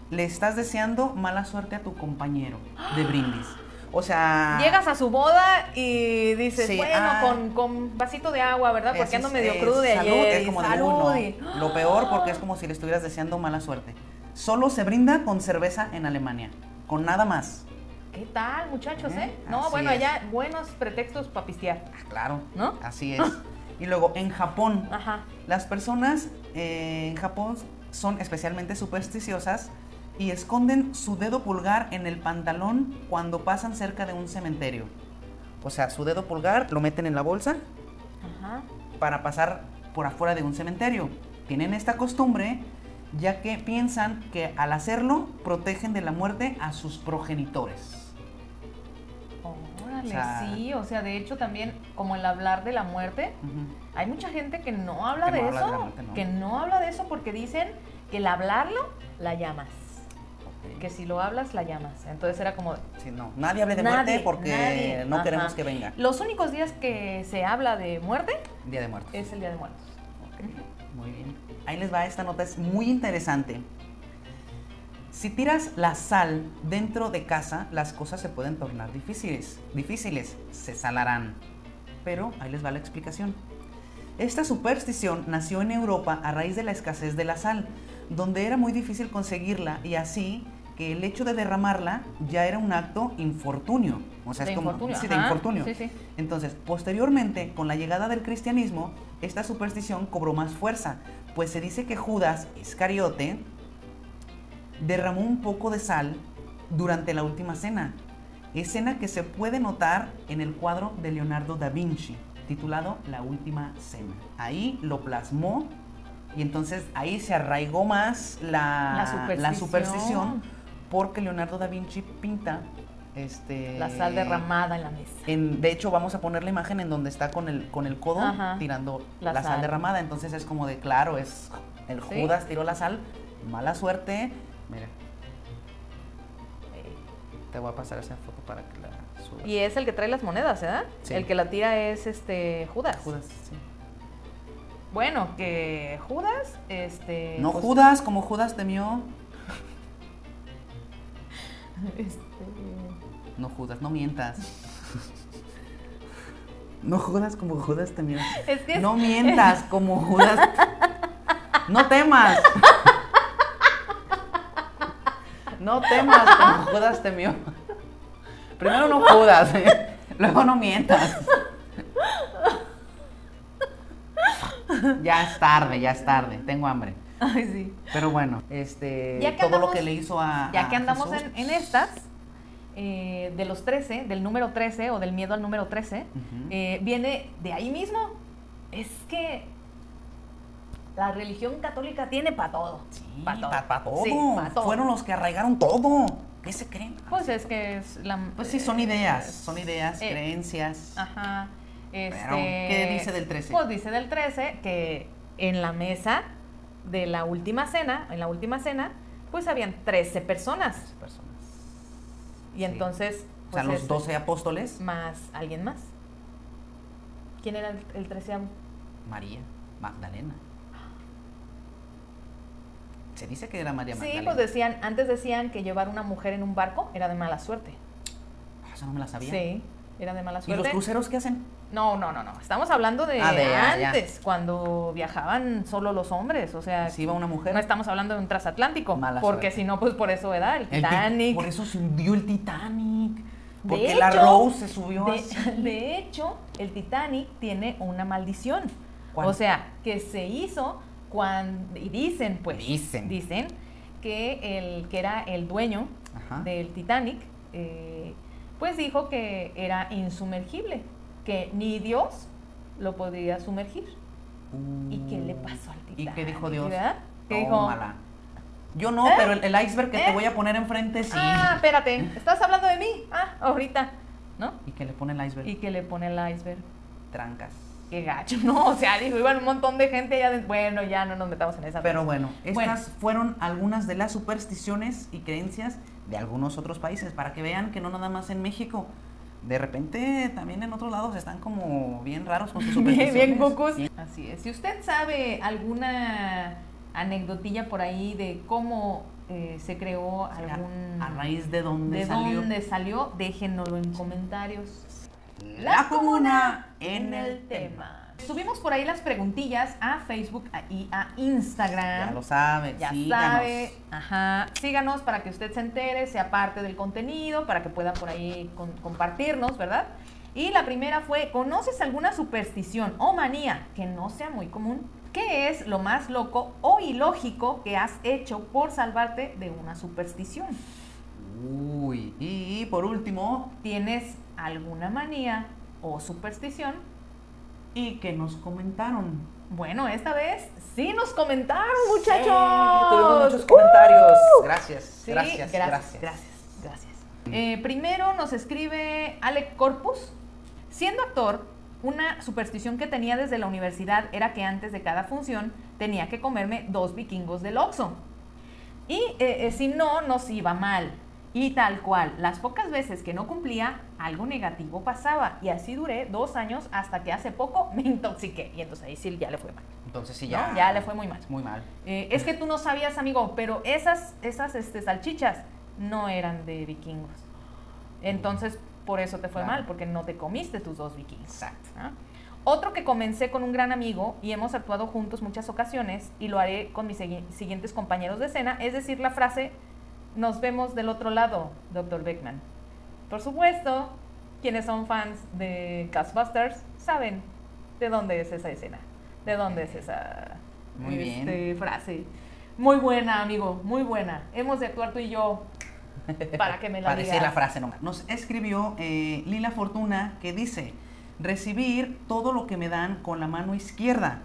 le estás deseando mala suerte a tu compañero de brindis. O sea. Llegas a su boda y dices, Sí, bueno, ah. con, con vasito de agua, ¿verdad? Porque ando medio es crudo de salud, ayer. es como de uno. Lo peor porque es como si le estuvieras deseando mala suerte. Solo se brinda con cerveza en Alemania. Con nada más. ¿Qué tal, muchachos, ¿Eh? eh? No, bueno, allá buenos pretextos para pistear. Ah, Claro, ¿No? Así es. Y luego, en Japón, Ajá. las personas eh, en Japón son especialmente supersticiosas y esconden su dedo pulgar en el pantalón cuando pasan cerca de un cementerio. O sea, su dedo pulgar lo meten en la bolsa Ajá. para pasar por afuera de un cementerio. Tienen esta costumbre ya que piensan que al hacerlo protegen de la muerte a sus progenitores. Órale, O sea- sí, o sea, de hecho también como el hablar de la muerte, hay mucha gente que no habla Que de no habla eso, de la muerte, ¿no? que no habla de eso porque dicen que el hablarlo la llamas, que si lo hablas la llamas. Entonces era como Sí, no. Nadie hable de Nadie, muerte porque nadie, no ajá. queremos que venga. los únicos días que se habla de muerte Día de muertos. es el Día de Muertos. Ok, Muy bien. Ahí les va, esta nota es muy interesante. Si tiras la sal dentro de casa, las cosas se pueden tornar difíciles. Difíciles, se salarán. Pero ahí les va la explicación. Esta superstición nació en Europa a raíz de la escasez de la sal, donde era muy difícil conseguirla y así que el hecho de derramarla ya era un acto infortunio. O sea, De es como infortunio, sí, de infortunio. Sí, sí. Entonces, posteriormente, con la llegada del cristianismo, esta superstición cobró más fuerza, pues se dice que Judas Iscariote derramó un poco de sal durante la última cena, escena que se puede notar en el cuadro de Leonardo da Vinci, titulado La Última Cena. Ahí lo plasmó y entonces ahí se arraigó más la, La superstición. la superstición, porque Leonardo da Vinci pinta este, La sal derramada en la mesa. en- de hecho, vamos a poner la imagen en donde está con el, con el codo Ajá. tirando La la, sal. sal. derramada. Entonces es como de, claro, es el Sí. Judas tiró la sal, mala suerte. Mira, te voy a pasar esa foto para que la subas. Y es el que trae las monedas, ¿verdad? Sí. El que la tira es este Judas. Judas, sí. Bueno, que Judas, este. No pues, Judas, como Judas temió. este, No Judas, no mientas. No Judas como Judas temió. Es que es- No mientas como Judas. No temas. No temas como Judas temió. Primero no Judas, ¿eh? luego no mientas. Ya es tarde, ya es tarde. Tengo hambre. Ay, sí. Pero bueno, este, Ya que todo lo que le hizo a. Ya a que andamos Jesús, en, en estas, eh, de los 13, del número 13 o del miedo al número 13, Ujú. eh, viene de ahí mismo. Es que la religión católica tiene para todo. Sí, todo. para todo. Sí, pa' todo. Fueron los que arraigaron todo. ¿Qué se creen? Pues es que es la. Pues sí, son ideas, son ideas, eh, creencias. Ajá. Este, Pero, ¿qué dice del 13? Pues dice del 13 que en la mesa de la última cena, en la última cena, pues habían 13 personas. personas. Y Sí. entonces. O sea, pues, los es- 12 apóstoles, Más alguien más. ¿Quién era el, el treceavo? María Magdalena. Se dice que era María Sí, Magdalena. pues decían, antes decían que llevar una mujer en un barco era de mala suerte. Ah, Eso no me la sabía. Sí, era de mala ¿Y suerte. los cruceros qué hacen? No, no, no, no. Estamos hablando de, Ah, de ya, ya. antes, cuando viajaban solo los hombres. O sea, Si iba una mujer. no estamos hablando de un transatlántico. Mala porque si no, pues por eso, ¿verdad? El El ti- Titanic. Por eso se hundió el Titanic. De Porque la hecho, Rose se subió de, así. de hecho, el Titanic tiene una maldición. ¿Cuál? O sea, que se hizo cuando. Y dicen, pues. Dicen. Dicen que el que era el dueño Ajá. del Titanic, eh, pues dijo que era insumergible, que ni Dios lo podría sumergir. ¿Y qué le pasó al Uh, ¿Y Titanic? qué dijo Dios? ¿Verdad? ¿Qué dijo? Yo no, ¿Eh? pero el, el iceberg que ¿Eh? te voy a poner enfrente sí. Ah, espérate, ¿estás hablando de mí? Ah, ahorita, ¿no? Y que le pone el iceberg. Y que le pone el iceberg. Trancas. Qué gacho, ¿no? O sea, digo, iban un montón de gente allá adentro. Bueno, ya no nos metamos en esa. Pero bueno, estas Bueno. fueron algunas de las supersticiones y creencias de algunos otros países, para que vean que no nada más en México. De repente también en otros lados están como bien raros con sus Bien, supersticiones. bien cucus. Sí. Así es. Si usted sabe alguna anecdotilla por ahí de cómo eh, se creó algún... A, a raíz de dónde de salió dónde salió, déjenoslo en comentarios. La comuna en el tema. Subimos por ahí las preguntillas a Facebook y a Instagram. Ya lo sabe, Ya síganos. sabe, ajá. Síganos para que usted se entere, sea parte del contenido, para que pueda por ahí con- compartirnos, ¿verdad? Y la primera fue, ¿conoces alguna superstición o manía que no sea muy común? ¿Qué es lo más loco o ilógico que has hecho por salvarte de una superstición? Uy, y por último, ¿Tienes alguna manía o superstición? y que nos comentaron. Bueno, esta vez sí nos comentaron, muchachos. Sí, tuvimos muchos comentarios. ¡Uh! Gracias, Sí, gracias, gracias. gracias, gracias. Eh, primero nos escribe Alec Corpus. Siendo actor, una superstición que tenía desde la universidad era que antes de cada función tenía que comerme dos vikingos del Oxxo. Y eh, eh, si no, nos iba mal. Y tal cual, las pocas veces que no cumplía, algo negativo pasaba. Y así duré dos años hasta que hace poco me intoxiqué. Y entonces ahí sí ya le fue mal. Entonces sí, ¿no? ya. Ya le fue muy mal. Muy mal. Eh, es que tú no sabías, amigo, pero esas, esas este, salchichas no eran de vikingos. Entonces, por eso te fue Claro. mal, porque no te comiste tus dos vikingos. Exacto. ¿ah? Otro que comencé con un gran amigo y hemos actuado juntos muchas ocasiones y lo haré con mis siguientes compañeros de escena, es decir, la frase, nos vemos del otro lado, Dr. Beckman. Por supuesto, quienes son fans de Ghostbusters saben de dónde es esa escena, de dónde es esa Muy bien. este, frase. Muy buena, amigo, muy buena. Hemos de actuar tú y yo para que me la Para decir la digas. frase nomás. Nos escribió eh, Lila Fortuna que dice, recibir todo lo que me dan con la mano izquierda,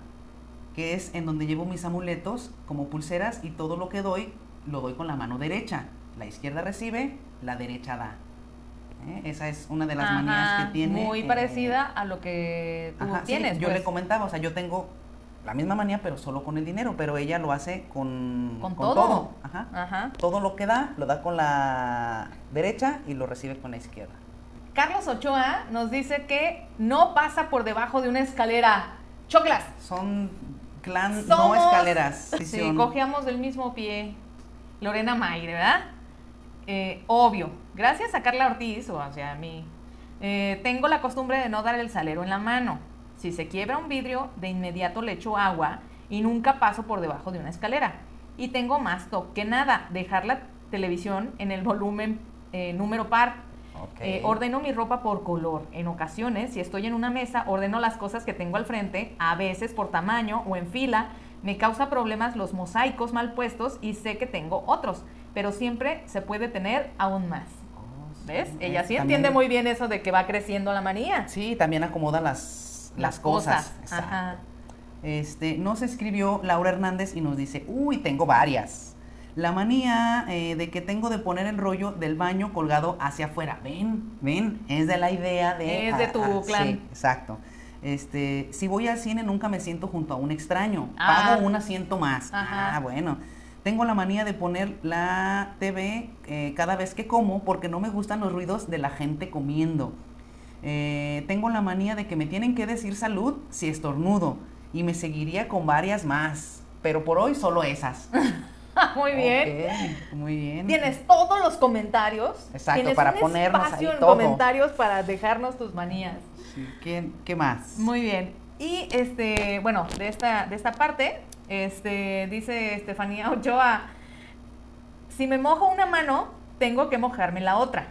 que es en donde llevo mis amuletos como pulseras y todo lo que doy lo doy con la mano derecha. La izquierda recibe, la derecha da. ¿Eh? Esa es una de las Ajá, manías que tiene. Muy eh, parecida a lo que tú Ajá, sí, tienes. yo pues. le comentaba, o sea, yo tengo la misma manía, pero solo con el dinero, pero ella lo hace con, Con todo. Ajá. Ajá. Todo lo que da, lo da con la derecha y lo recibe con la izquierda. Carlos Ochoa nos dice que no pasa por debajo de una escalera. Choclas. Son clan, no Somos- escaleras. Sí, son- cogíamos del mismo pie. Lorena Mayre, ¿verdad? Eh, obvio. Gracias a Carla Ortiz, o sea, a mí, eh, tengo la costumbre de no dar el salero en la mano. Si se quiebra un vidrio, de inmediato le echo agua y nunca paso por debajo de una escalera. Y tengo más toque que nada, dejar la televisión en el volumen eh, número par. Ordeno mi ropa por color. En ocasiones, si estoy en una mesa, ordeno las cosas que tengo al frente, a veces por tamaño o en fila. Me causa problemas los mosaicos mal puestos y sé que tengo otros, pero siempre se puede tener aún más. Oh, sí. ¿Ves? Ella sí entiende muy bien eso de que va creciendo la manía. Sí, también acomoda las, las, cosas. Exacto. Ajá. Este, nos escribió Laura Hernández y nos dice, uy, tengo varias. La manía eh, de que tengo de poner el rollo del baño colgado hacia afuera. Ven, ven, es de la idea de... Es de tu clan. Sí, exacto. Este, si voy al cine nunca me siento junto a un extraño. Ah. Pago un asiento más. Ajá. Ah, bueno. Tengo la manía de poner la TV eh, cada vez que como porque no me gustan los ruidos de la gente comiendo. Eh, tengo la manía de que me tienen que decir salud si estornudo y me seguiría con varias más, pero por hoy solo esas. muy bien. Muy bien. Tienes todos los comentarios. Exacto, Tienes para un ponernos espacio ahí en todo. comentarios para dejarnos tus manías. Sí, ¿Qué, qué más? Muy bien. Y este, bueno, de esta, de esta parte, este, dice Estefanía Ochoa, si me mojo una mano, tengo que mojarme la otra.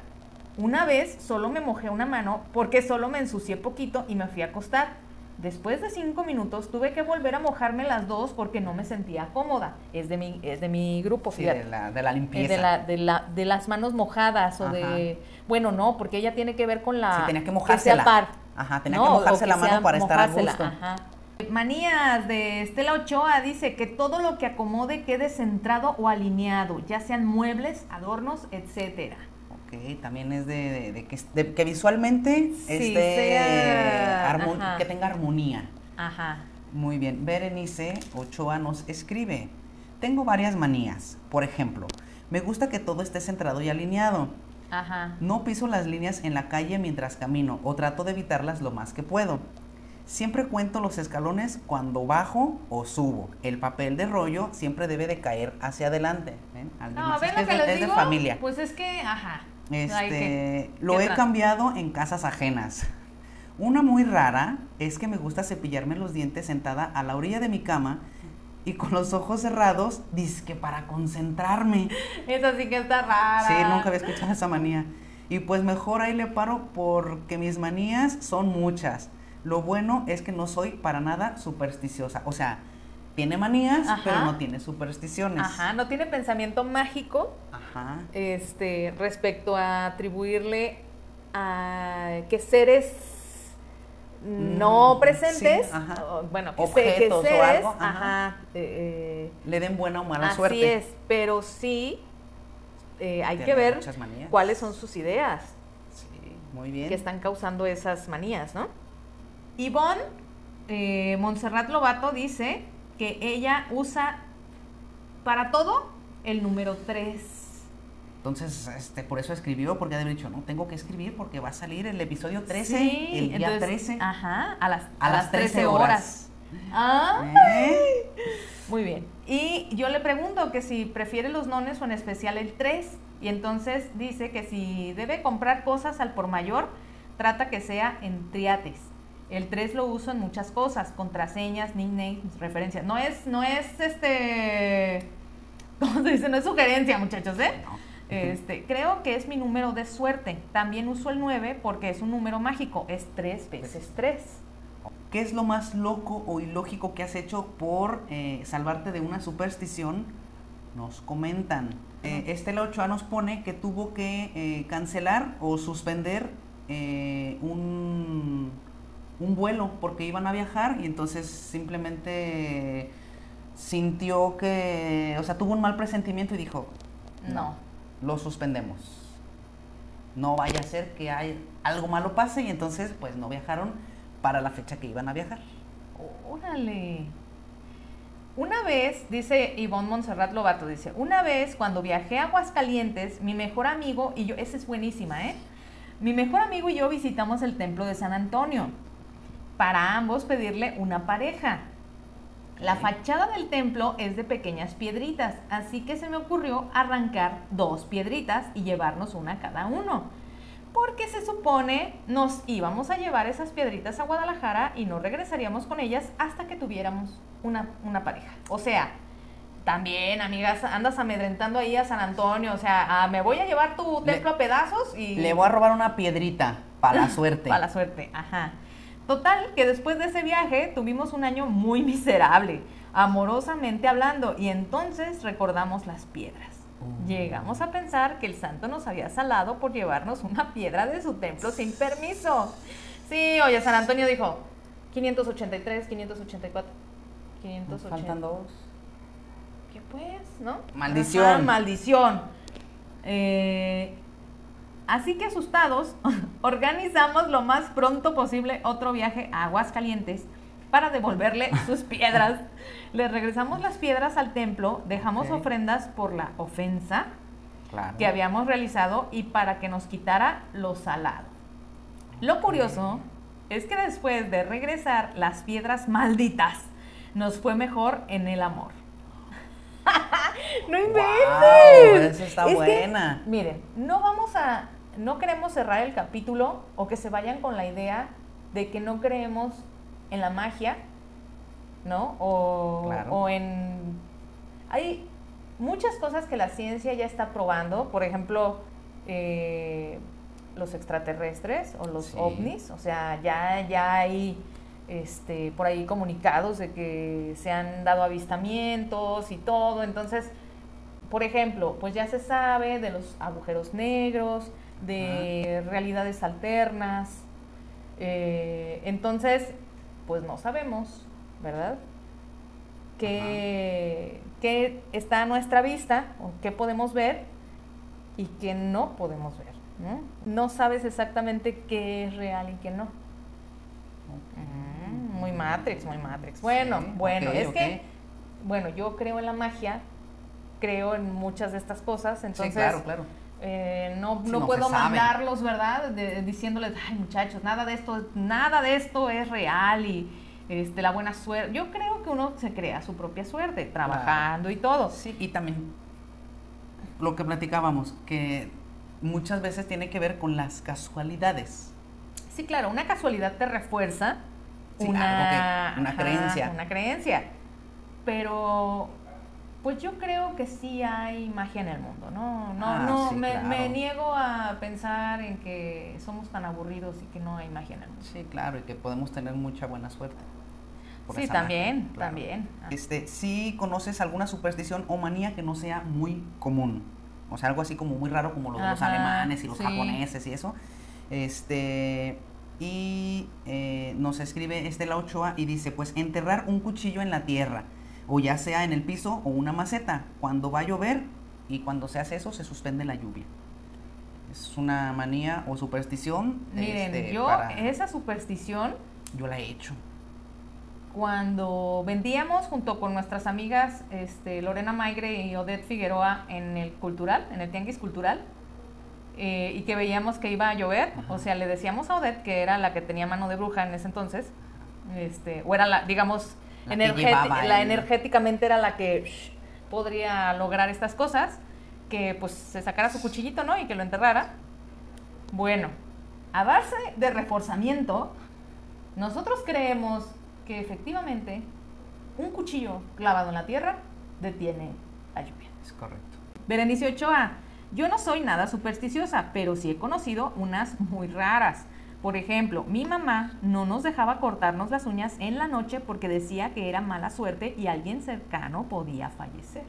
Una vez solo me mojé una mano porque solo me ensucié poquito y me fui a acostar. Después de cinco minutos tuve que volver a mojarme las dos porque no me sentía cómoda. Es de mi, es de mi grupo, Sí, de la, de la limpieza. de, la, de, la, de las manos mojadas o de... Bueno, no, porque ella tiene que ver con la... Sí, tenía que sea par. Ajá, tenía No, que mojarse la mano para estar a gusto. ajá. Manías de Estela Ochoa dice que todo lo que acomode quede centrado o alineado, ya sean muebles, adornos, etcétera. Ok, también es de, de- de que, de que visualmente Sí, esté sea- armo- ajá. que tenga armonía. Ajá. Muy bien. Berenice Ochoa nos escribe. Tengo varias manías. Por ejemplo, me gusta que todo esté centrado y alineado. Ajá. No piso las líneas en la calle mientras camino o trato de evitarlas lo más que puedo. Siempre cuento los escalones cuando bajo o subo. El papel de rollo siempre debe de caer hacia adelante. ¿Ven? No, ven "Es lo de- que les es de digo. familia. Pues es que, ajá. Este, que- lo ¿qué he cambiado en casas ajenas. Una muy rara es que me gusta cepillarme los dientes sentada a la orilla de mi cama y con los ojos cerrados, que para concentrarme. Eso sí que está rara. Sí, nunca había escuchado esa manía. Y pues mejor ahí le paro porque mis manías son muchas. Lo bueno es que no soy para nada supersticiosa. O sea, tiene manías, pero no tiene supersticiones. Ajá, no tiene pensamiento mágico. Ajá. Este, respecto a atribuirle a que seres no mm, presentes, bueno, que, Objetos seres, o algo, ajá, eh, le den buena o mala suerte. Así es, pero sí eh, hay que ver cuáles son sus ideas. Sí, muy bien. Que están causando esas manías, ¿no? Ivonne eh, Montserrat Lobato dice que ella usa para todo el número 3. Entonces, este, por eso escribió, porque había dicho, no, tengo que escribir porque va a salir el episodio 13, el día 13. Ajá, a las, a, las 13 horas. ¿Eh? Muy bien. Y yo le pregunto que si prefiere los nones o en especial el 3. Y entonces dice que si debe comprar cosas al por mayor, trata que sea en triates. El 3 lo uso en muchas cosas, contraseñas, nicknames, referencias. No es, no es este, ¿cómo se dice? No es sugerencia, muchachos, ¿eh? Este, creo que es mi número de suerte. También uso el 9 porque es un número mágico, es 3 veces 3. ¿Qué es lo más loco o ilógico que has hecho por eh, salvarte de una superstición? Nos comentan. Eh, Estela Ochoa nos pone que tuvo que eh, cancelar o suspender un, un vuelo porque iban a viajar y entonces simplemente sintió que, o sea, tuvo un mal presentimiento y dijo, no lo suspendemos. No vaya a ser que hay, algo malo pase y entonces pues no viajaron para la fecha que iban a viajar. Órale. Una vez, dice Ivonne Montserrat Lobato, dice, una vez cuando viajé a Aguascalientes, mi mejor amigo y yo, esa es buenísima, ¿eh? Mi mejor amigo y yo visitamos el templo de San Antonio para ambos pedirle una pareja. La fachada del templo es de pequeñas piedritas, así que se me ocurrió arrancar dos piedritas y llevarnos una cada uno. Porque se supone nos íbamos a llevar esas piedritas a Guadalajara y no regresaríamos con ellas hasta que tuviéramos una, pareja. O sea, también, amigas, andas amedrentando ahí a San Antonio. O sea, ah, me voy a llevar tu templo a pedazos y. Le voy a robar una piedrita para la suerte. para la suerte, ajá. Total, que después de ese viaje tuvimos un año muy miserable, amorosamente hablando, y entonces recordamos las piedras. Oh. Llegamos a pensar que el santo nos había salado por llevarnos una piedra de su templo sin permiso. Sí, oye, San Antonio dijo 583, 584, 580. faltan dos. ¿Qué pues, no? Maldición. maldición. Eh, Así que asustados, organizamos lo más pronto posible otro viaje a Aguascalientes para devolverle sus piedras. Le regresamos las piedras al templo, dejamos ofrendas por la ofensa que habíamos realizado y para que nos quitara lo salado. Lo curioso es que después de regresar las piedras malditas, nos fue mejor en el amor. no inventes. eso está buena. miren, no vamos a no queremos cerrar el capítulo o que se vayan con la idea de que no creemos en la magia, ¿no? O, en... Hay muchas cosas que la ciencia ya está probando, por ejemplo, eh, los extraterrestres o los ovnis, o sea, ya, ya hay este, por ahí comunicados de que se han dado avistamientos y todo, entonces, por ejemplo, pues ya se sabe de los agujeros negros, de realidades alternas. Eh, entonces, pues no sabemos, ¿verdad? ¿Qué, está a nuestra vista o qué podemos ver y qué no podemos ver? ¿no? sabes exactamente qué es real y qué no. Mm, muy Matrix, muy Matrix. Bueno, bueno, es que, bueno, yo creo en la magia, creo en muchas de estas cosas, entonces... claro, claro eh, no, no, puedo mandarlos, ¿verdad? diciéndoles, ay muchachos, nada de esto, nada de esto es real y este, la buena suerte. Yo creo que uno se crea su propia suerte, trabajando y todo. Sí, y también lo que platicábamos, que muchas veces tiene que ver con las casualidades. Sí, claro, una casualidad te refuerza Sí, una, algo que- una creencia. Una creencia. Pero, pues yo creo que sí hay magia en el mundo, ¿no? No, Ah, no, sí, me, claro. me niego a pensar en que somos tan aburridos y que no hay magia en el mundo. Sí, claro, y que podemos tener mucha buena suerte. Sí, también, magia, claro. también. Ah. Este, si conoces alguna superstición o manía que no sea muy común. O sea, algo así como muy raro como lo de los alemanes y los sí. japoneses y eso. Este, y eh, nos escribe Estela Ochoa y dice, pues enterrar un cuchillo en la tierra, o ya sea en el piso o una maceta, cuando va a llover y cuando se hace eso se suspende la lluvia. Es una manía o superstición. Miren, este, yo para- esa superstición, yo la he hecho. cuando vendíamos junto con nuestras amigas este, Lorena Maigre y Odette Figueroa en el cultural, en el tianguis cultural, eh, y que veíamos que iba a llover, Ajá. o sea, le decíamos a Odette que era la que tenía mano de bruja en ese entonces, este, o era la, digamos, La llevaba el- energéticamente era la que shh, podría lograr estas cosas, que pues se sacara su cuchillito, ¿no? Y que lo enterrara. Bueno, a base de reforzamiento, nosotros creemos que efectivamente un cuchillo clavado en la tierra detiene la lluvia. Es correcto. Berenice Ochoa, yo no soy nada supersticiosa, pero sí he conocido unas muy raras. Por ejemplo, mi mamá no nos dejaba cortarnos las uñas en la noche porque decía que era mala suerte y alguien cercano podía fallecer.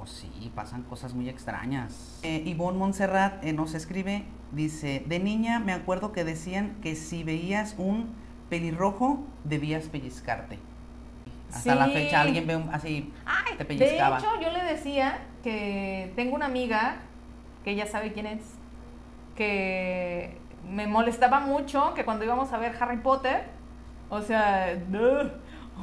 Oh, sí, pasan cosas muy extrañas. Eh, Ivonne Montserrat eh, nos escribe, dice, de niña me acuerdo que decían que si veías un pelirrojo debías pellizcarte. Hasta la fecha alguien ve un- así, Ay, te de hecho, yo le decía que tengo una amiga, que ella sabe quién es, que me molestaba mucho que cuando íbamos a ver Harry Potter, o sea, "Ugh,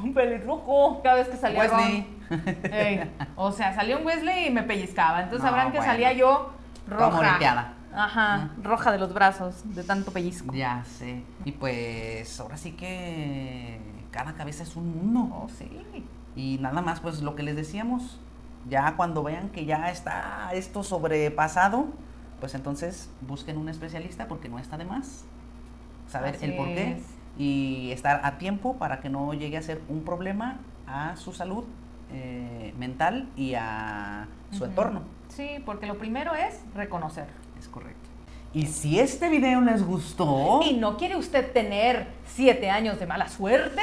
un pelirrojo cada vez que salía Wesley. Ron. Ey, o sea, salía un Wesley y me pellizcaba. Entonces No, sabrán que bueno. salía yo roja. Ajá, roja de los brazos, de tanto pellizco. Ya sé. Y pues ahora sí que cada cabeza es un mundo. Oh, sí. Y nada más, pues lo que les decíamos, ya cuando vean que ya está esto sobrepasado, pues entonces busquen un especialista porque no está de más saber Así el por qué es. y estar a tiempo para que no llegue a ser un problema a su salud eh, mental y a su entorno. Sí, porque lo primero es reconocer. Es correcto. Y si este video les gustó, ¿Y no quiere usted tener siete años de mala suerte?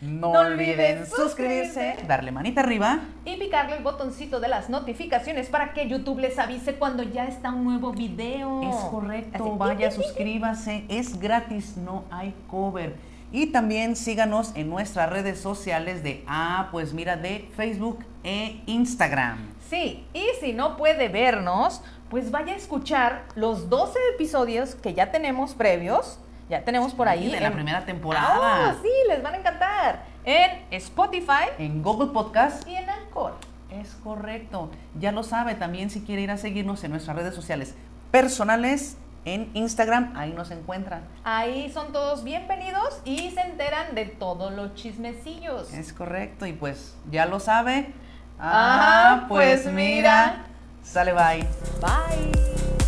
No, no olviden suscribirse, suscribirse. darle manita arriba. Y picarle el botoncito de las notificaciones para que YouTube les avise cuando ya está un nuevo video. Es correcto, Así, vaya, suscríbase, es gratis, no hay cover. Y también síganos en nuestras redes sociales de, ah, pues mira, de Facebook e Instagram. Sí, y si no puede vernos, pues vaya a escuchar los 12 episodios que ya tenemos previos. Ya tenemos por ahí. de la en- primera temporada. Ah, sí, les van a encantar. En Spotify En Google Podcast. y en Anchor. Es correcto. Ya lo sabe, también si quiere ir a seguirnos en nuestras redes sociales personales, en Instagram, ahí nos encuentran. Ahí son todos bienvenidos y se enteran de todos los chismecillos. Es correcto, y pues ya lo sabe. Ah, pues mira. Sale, bye. Bye.